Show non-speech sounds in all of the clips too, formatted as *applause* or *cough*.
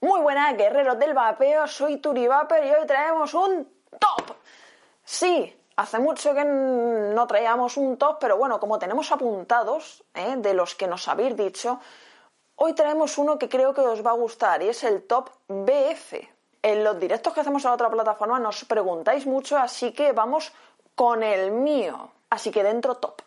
Muy buenas, guerreros del vapeo, soy Turi Vapor y hoy traemos un top. Sí, hace mucho que no traíamos un top, pero bueno, como tenemos apuntados ¿eh? de los que nos habéis dicho, hoy traemos uno que creo que os va a gustar y es el top BF. En los directos que hacemos en otra plataforma nos preguntáis mucho, así que vamos con el mío. Así que dentro top.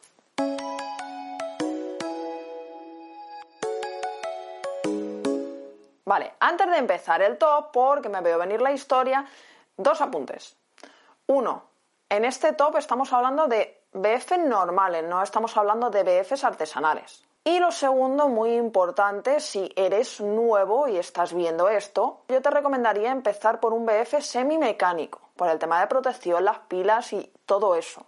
Vale, antes de empezar el top, porque me veo venir la historia, dos apuntes. Uno, en este top estamos hablando de BF normales, no estamos hablando de BFs artesanales. Y lo segundo, muy importante, si eres nuevo y estás viendo esto, yo te recomendaría empezar por un BF semimecánico, por el tema de protección, las pilas y todo eso.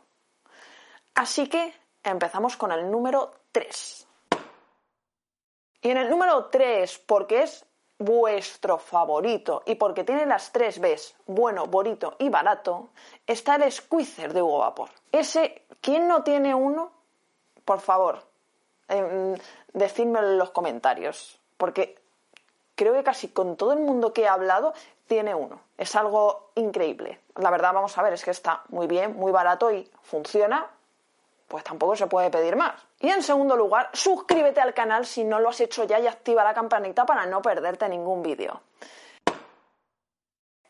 Así que empezamos con el número 3. Y en el número 3, porque es vuestro favorito y porque tiene las tres Bs, bueno, bonito y barato, está el squeezer de Hugo Vapor. Ese, ¿quién no tiene uno? Por favor, eh, en los comentarios, porque creo que casi con todo el mundo que he hablado tiene uno. Es algo increíble. La verdad, vamos a ver, es que está muy bien, muy barato y funciona pues tampoco se puede pedir más. Y en segundo lugar, suscríbete al canal si no lo has hecho ya y activa la campanita para no perderte ningún vídeo.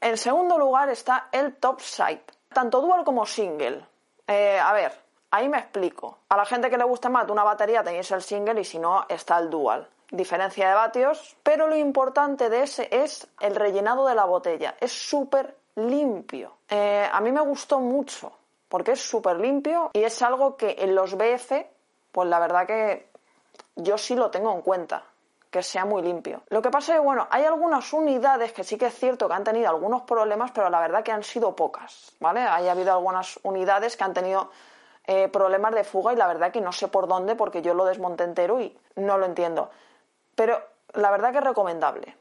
En segundo lugar está el Top Side, tanto dual como single. Eh, a ver, ahí me explico. A la gente que le guste más una batería tenéis el single y si no está el dual. Diferencia de vatios, pero lo importante de ese es el rellenado de la botella. Es súper limpio. Eh, a mí me gustó mucho porque es súper limpio y es algo que en los BF, pues la verdad que yo sí lo tengo en cuenta, que sea muy limpio. Lo que pasa es que, bueno, hay algunas unidades que sí que es cierto que han tenido algunos problemas, pero la verdad que han sido pocas, ¿vale? Hay habido algunas unidades que han tenido eh, problemas de fuga y la verdad que no sé por dónde porque yo lo desmonté entero y no lo entiendo. Pero la verdad que es recomendable.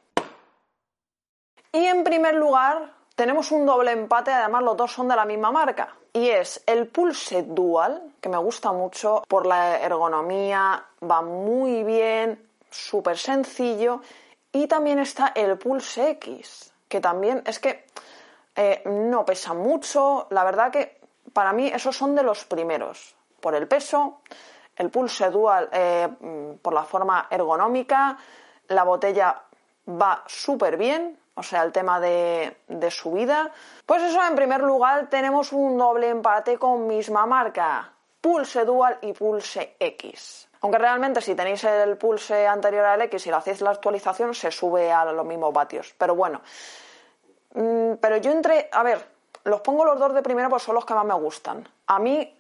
Y en primer lugar, tenemos un doble empate, además los dos son de la misma marca y es el Pulse Dual, que me gusta mucho por la ergonomía, va muy bien, súper sencillo, y también está el Pulse X, que también es que eh, no pesa mucho, la verdad que para mí esos son de los primeros, por el peso, el Pulse Dual eh, por la forma ergonómica, la botella va súper bien, o sea, el tema de, de subida. Pues eso, en primer lugar, tenemos un doble empate con misma marca, Pulse Dual y Pulse X. Aunque realmente si tenéis el Pulse anterior al X y le hacéis la actualización, se sube a los mismos vatios. Pero bueno, mm, pero yo entre, a ver, los pongo los dos de primero pues son los que más me gustan. A mí,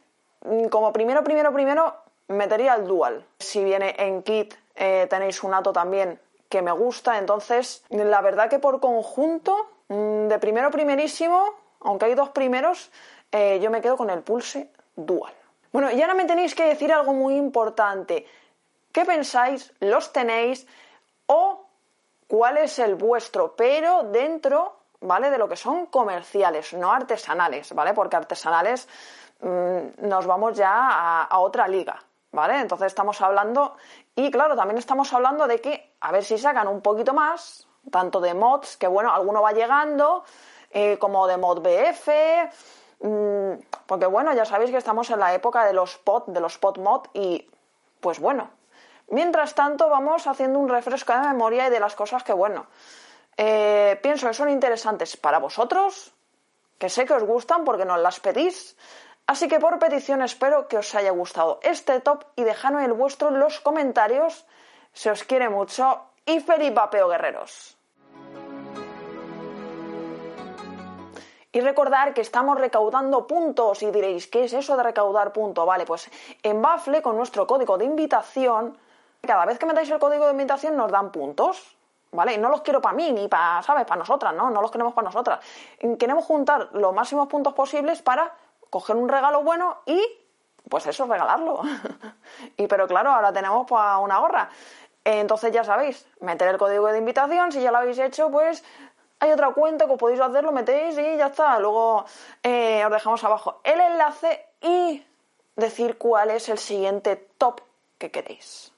mm, como primero, primero, primero, metería el Dual. Si viene en kit, eh, tenéis un Ato también que me gusta. Entonces, la verdad que por conjunto, mm, de primero primerísimo, aunque hay dos primeros, eh, yo me quedo con el Pulse Dual. Bueno, y ahora me tenéis que decir algo muy importante. ¿Qué pensáis? ¿Los tenéis? ¿O cuál es el vuestro? Pero dentro, ¿vale? De lo que son comerciales, no artesanales, ¿vale? Porque artesanales mm, nos vamos ya a otra liga, ¿vale? Entonces estamos hablando, y claro, también estamos hablando de que a ver si sacan un poquito más, tanto de mods, que bueno, alguno va llegando, eh, como de mod BF, mm, porque bueno, ya sabéis que estamos en la época de los pod, de los pod mod, y pues bueno. Mientras tanto, vamos haciendo un refresco de memoria y de las cosas que, bueno, eh, pienso que son interesantes para vosotros, que sé que os gustan porque nos las pedís, Así que por petición espero que os haya gustado este top y dejadme el vuestro en los comentarios. Se os quiere mucho y feliz vapeo guerreros. Y recordar que estamos recaudando puntos y diréis, ¿qué es eso de recaudar puntos? Vale, pues en Bafle con nuestro código de invitación, cada vez que metáis el código de invitación nos dan puntos. ¿Vale? Y no los quiero para mí ni para, ¿sabes? Para nosotras, ¿no? No los queremos para nosotras. Queremos juntar los máximos puntos posibles para coger un regalo bueno y, pues eso, regalarlo. *laughs* y pero claro, ahora tenemos pues, una gorra. Entonces ya sabéis, meter el código de invitación, si ya lo habéis hecho, pues hay otra cuenta que podéis hacer, lo metéis y ya está. Luego eh, os dejamos abajo el enlace y decir cuál es el siguiente top que queréis.